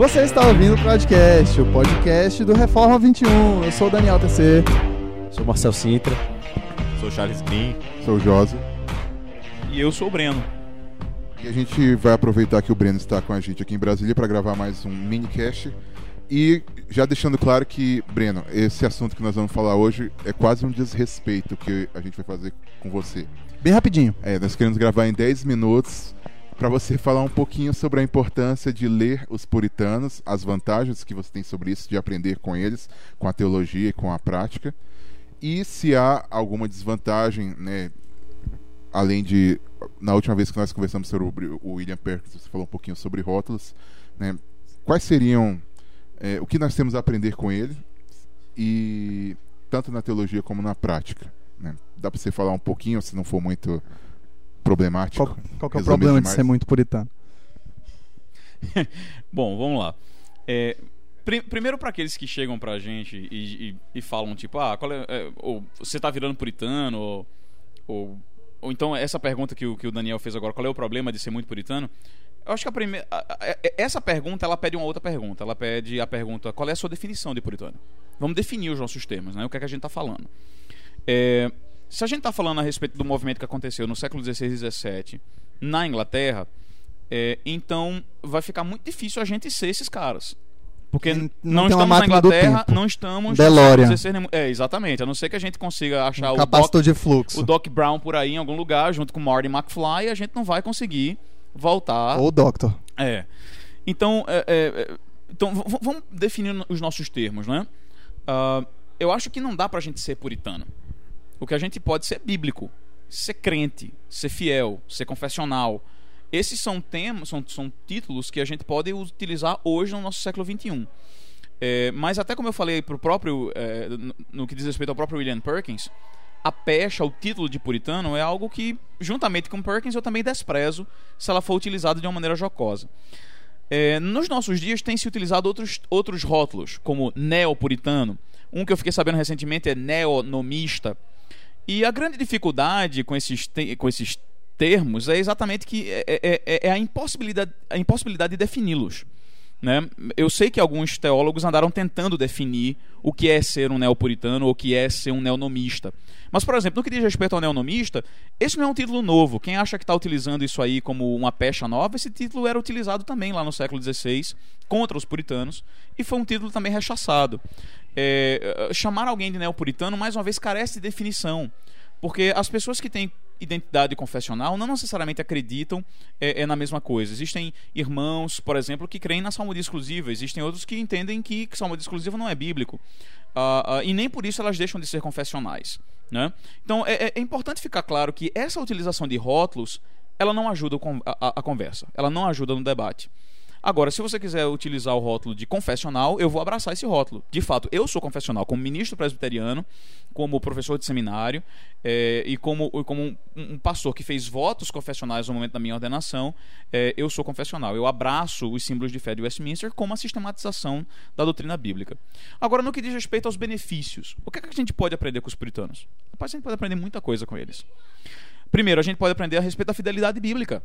Você está ouvindo o podcast, o podcast do Reforma 21. Eu sou o Daniel TC. Sou Marcel Sintra. Sou Charles Green. Sou o Josi. E eu sou o Breno. E a gente vai aproveitar que o Breno está com a gente aqui em Brasília para gravar mais um mini cast. E já deixando claro que, Breno, esse assunto que nós vamos falar hoje é quase um desrespeito que a gente vai fazer com você. Bem rapidinho. É, nós queremos gravar em 10 minutos para você falar um pouquinho sobre a importância de ler os puritanos, as vantagens que você tem sobre isso, de aprender com eles, com a teologia e com a prática. E se há alguma desvantagem, né, além de na última vez que nós conversamos sobre o William Perkins, você falou um pouquinho sobre rótulos, né? Quais seriam é, o que nós temos a aprender com ele e tanto na teologia como na prática? Né? Dá para você falar um pouquinho, se não for muito problemático? Qual, qual é o problema demais? de ser muito puritano? Bom, vamos lá. É, pr primeiro para aqueles que chegam para a gente e, e, e, falam tipo, ah, é, é, ou você está virando puritano ou, ou ou então essa pergunta que o, que o Daniel fez agora, qual é o problema de ser muito puritano? Eu acho que a primeira, essa pergunta ela pede uma outra pergunta. Ela pede a pergunta: qual é a sua definição de puritano? Vamos definir os nossos termos, né? O que é que a gente está falando? É, se a gente está falando a respeito do movimento que aconteceu no século XVI e XVII na Inglaterra, é, então vai ficar muito difícil a gente ser esses caras. Porque não, não estamos na Inglaterra, não estamos. DeLorean. É, exatamente. A não ser que a gente consiga achar um o, Doc, de fluxo. o Doc Brown por aí em algum lugar, junto com Marty McFly, a gente não vai conseguir voltar. Ou o Doctor. É. Então, é, é, então vamos definir os nossos termos, né? Uh, eu acho que não dá pra gente ser puritano. O que a gente pode ser bíblico, ser crente, ser fiel, ser confessional esses são temas, são, são títulos que a gente pode utilizar hoje no nosso século XXI. É, mas até como eu falei pro próprio, é, no, no, que diz respeito ao próprio William Perkins, a pecha, o título de puritano é algo que, juntamente com Perkins, eu também desprezo se ela for utilizada de uma maneira jocosa. É, nos nossos dias tem se utilizado outros, outros rótulos, como neopuritano. Um que eu fiquei sabendo recentemente é neonomista. E a grande dificuldade com esses, com esses termos é exatamente que é, é, é, é a, impossibilidade, a impossibilidade de defini-los. Né? Eu sei que alguns teólogos andaram tentando definir o que é ser um neopuritano ou o que é ser um neonomista. Mas, por exemplo, no que diz respeito ao neonomista, esse não é um título novo. Quem acha que está utilizando isso aí como uma pecha nova, esse título era utilizado também lá no século XVI contra os puritanos e foi um título também rechaçado. É, chamar alguém de neopuritano, mais uma vez, carece de definição. Porque as pessoas que têm identidade confessional não necessariamente acreditam é, é, na mesma coisa. Existem irmãos, por exemplo, que creem na salmodia exclusiva. Existem outros que entendem que, salmodia exclusiva não é bíblico. Uh, uh, e nem por isso elas deixam de ser confessionais. Né? Então é, é, é importante ficar claro que essa utilização de rótulos ela não ajuda a, a, a conversa, ela não ajuda no debate. Agora, se você quiser utilizar o rótulo de confessional, eu vou abraçar esse rótulo. De fato, eu sou confessional como ministro presbiteriano, como professor de seminário é, e como, como um, um, pastor que fez votos confessionais no momento da minha ordenação, é, eu sou confessional. Eu abraço os símbolos de fé de Westminster como a sistematização da doutrina bíblica. Agora, no que diz respeito aos benefícios, o que, é que a gente pode aprender com os puritanos? A gente pode aprender muita coisa com eles. Primeiro, a gente pode aprender a respeito da fidelidade bíblica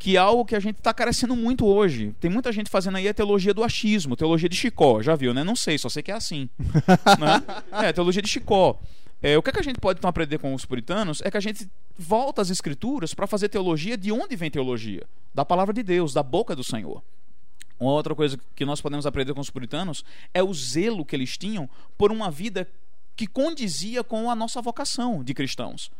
que é algo que a gente está carecendo muito hoje. Tem muita gente fazendo aí a teologia do achismo, teologia de Chicó, já viu, né? Não sei, só sei que é assim. né? É, teologia de Chicó. É, o que, é que a gente pode então aprender com os puritanos é que a gente volta às escrituras para fazer teologia de onde vem teologia? Da palavra de Deus, da boca do Senhor. Uma outra coisa que nós podemos aprender com os puritanos é o zelo que eles tinham por uma vida que condizia com a nossa vocação de cristãos.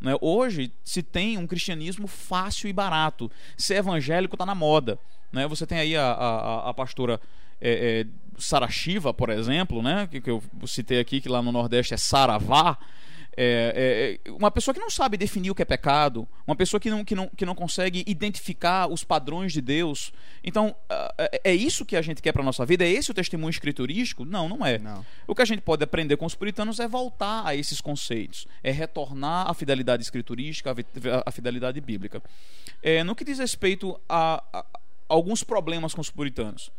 Né? Hoje se tem um cristianismo fácil e barato. Ser evangélico está na moda. Né? Você tem aí a, a, a pastora é, é, Sara Shiva, por exemplo, né? que, que eu citei aqui, que lá no Nordeste é Saravá. É, é, é, uma pessoa que não sabe definir o que é pecado, uma pessoa que não, que não, que não consegue identificar os padrões de Deus. Então, é, é isso que a gente quer para nossa vida? É esse o testemunho escriturístico? Não, não é. Não. O que a gente pode aprender com os puritanos é voltar a esses conceitos, é retornar à fidelidade escriturística, à fidelidade bíblica. É, no que diz respeito a, a, a alguns problemas com os puritanos,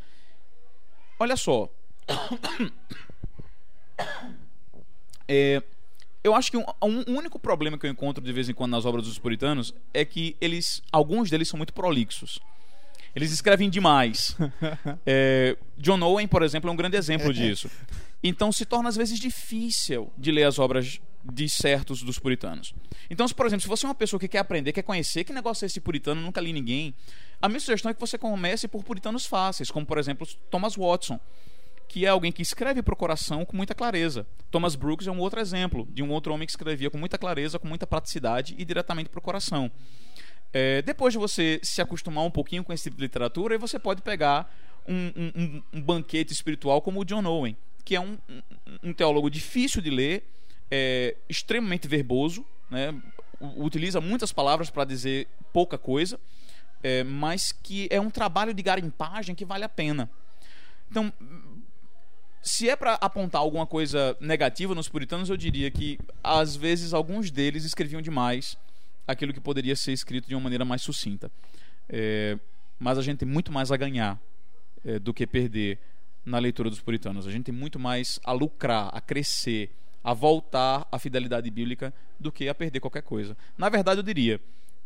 olha só. É, eu acho que um, um, único problema que eu encontro de vez em quando nas obras dos puritanos é que eles, alguns deles são muito prolixos. Eles escrevem demais. É, John Owen, por exemplo, é um grande exemplo disso. Então se torna às vezes difícil de ler as obras de certos dos puritanos. Então, se, por exemplo, se você é uma pessoa que quer aprender, quer conhecer, que negócio é esse puritano, nunca li ninguém, a minha sugestão é que você comece por puritanos fáceis, como por exemplo Thomas Watson, que é alguém que escreve para o coração com muita clareza. Thomas Brooks é um outro exemplo de um outro homem que escrevia com muita clareza, com muita praticidade e diretamente para o coração. É, depois de você se acostumar um pouquinho com esse tipo de literatura, aí você pode pegar um, um, um banquete espiritual como o John Owen, que é um, um teólogo difícil de ler, é, extremamente verboso, né? utiliza muitas palavras para dizer pouca coisa, é, mas que é um trabalho de garimpagem que vale a pena. Então, se é para apontar alguma coisa negativa nos puritanos, eu diria que às vezes alguns deles escreviam demais aquilo que poderia ser escrito de uma maneira mais sucinta. É, mas a gente tem muito mais a ganhar é, do que perder na leitura dos puritanos. A gente tem muito mais a lucrar, a crescer, a voltar à fidelidade bíblica do que a perder qualquer coisa. Na verdade, eu diria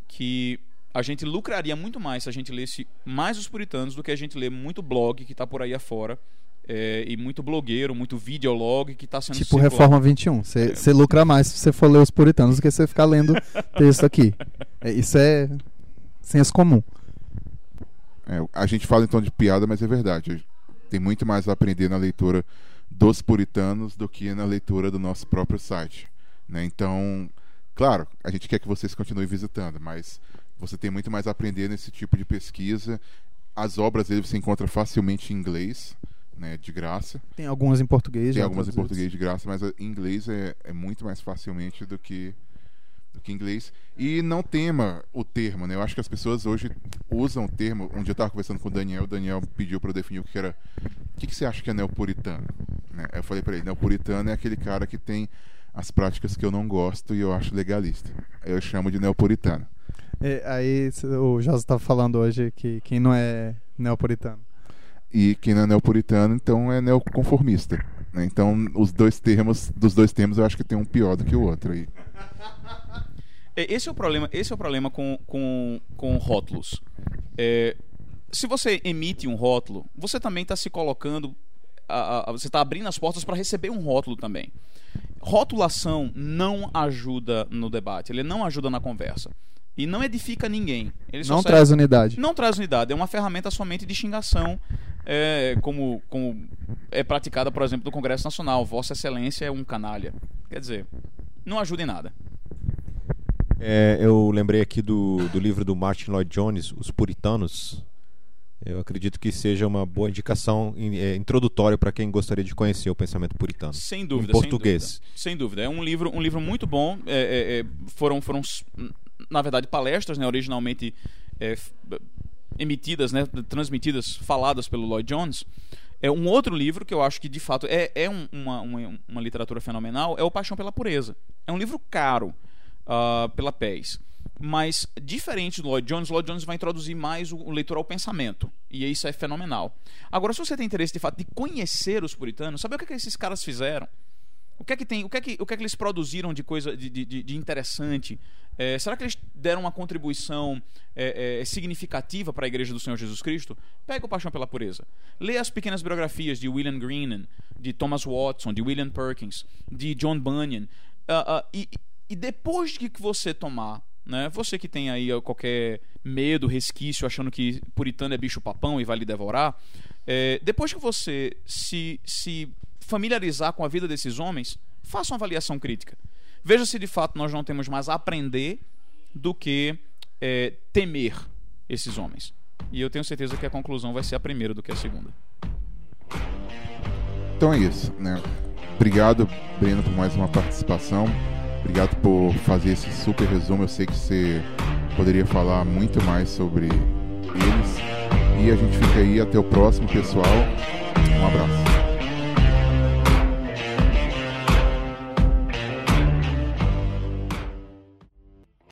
que a gente lucraria muito mais se a gente lesse mais os puritanos do que a gente lê muito blog que está por aí afora. É, e muito blogueiro, muito videolog que está sendo Tipo circulado. Reforma 21. Você é. lucra mais se você for ler os puritanos do que você ficar lendo texto aqui. É, isso é senso comum. É, a gente fala então de piada, mas é verdade. Tem muito mais a aprender na leitura dos puritanos do que na leitura do nosso próprio site. Né? Então, claro, a gente quer que vocês continuem visitando, mas você tem muito mais a aprender nesse tipo de pesquisa. As obras dele você encontra facilmente em inglês, né, de graça. Tem algumas em português. Tem algumas em português de graça, mas em inglês é, é muito mais facilmente do que do que inglês. E não tema o termo, né? Eu acho que as pessoas hoje usam o termo. Um dia eu estava conversando com o Daniel, o Daniel pediu para eu definir o que era. O que, que você acha que é neopuritano? Né? Eu falei para ele: neopuritano é aquele cara que tem as práticas que eu não gosto e eu acho legalista. Eu chamo de neopuritano. É, aí o José estava falando hoje que quem não é neopuritano. E quem não é neopuritano, então é neoconformista. Né? Então, os dois termos, dos dois termos, eu acho que tem um pior do que o outro. Aí. É, esse é o problema, esse é o problema com, com, com rótulos. É, se você emite um rótulo, você também está se colocando, a, a, você está abrindo as portas para receber um rótulo também. Rotulação não ajuda no debate, ele não ajuda na conversa. E não edifica ninguém. Ele não traz unidade. Não traz unidade. É uma ferramenta somente de xingação, é, como, como é praticada, por exemplo, no Congresso Nacional. Vossa Excelência é um canalha. Quer dizer, não ajuda em nada. É, eu lembrei aqui do, do livro do Martin Lloyd Jones, Os Puritanos. Eu acredito que seja uma boa indicação é, introdutória para quem gostaria de conhecer o pensamento puritano. Sem dúvida. Em português. Sem dúvida. Sem dúvida. É um livro, um livro muito bom. É, é, é foram, foram, na verdade, palestras, né, originalmente é, emitidas, né, transmitidas, faladas pelo Lloyd Jones. É um outro livro que eu acho que de fato é, é um, uma, uma, uma literatura fenomenal. É o Paixão pela Pureza. É um livro caro uh, pela PES. Mas, diferente do Lloyd Jones, Lloyd Jones vai introduzir mais o leitor ao pensamento. E isso é fenomenal. Agora, se você tem interesse de fato de conhecer os puritanos, saber o que, é que esses caras fizeram, o que é que tem, o que é que, o que, é que eles produziram de coisa de, de, de interessante? É, será que eles deram uma contribuição é, é, significativa para a Igreja do Senhor Jesus Cristo? Pega o Paixão pela Pureza. Lê as pequenas biografias de William Greenan, de Thomas Watson, de William Perkins, de John Bunyan. Uh, uh, e, e depois de que você tomar, né, você que tem aí qualquer medo, resquício, achando que puritano é bicho papão e vai lhe devorar, é, depois que você se, se familiarizar com a vida desses homens, faça uma avaliação crítica. Veja se de fato nós não temos mais a aprender do que é, temer esses homens. E eu tenho certeza que a conclusão vai ser a primeira do que a segunda. Então é isso, né? Obrigado, Breno, por mais uma participação. Obrigado por fazer esse super resumo. Eu sei que você poderia falar muito mais sobre eles. E a gente fica aí até o próximo, pessoal. Um abraço.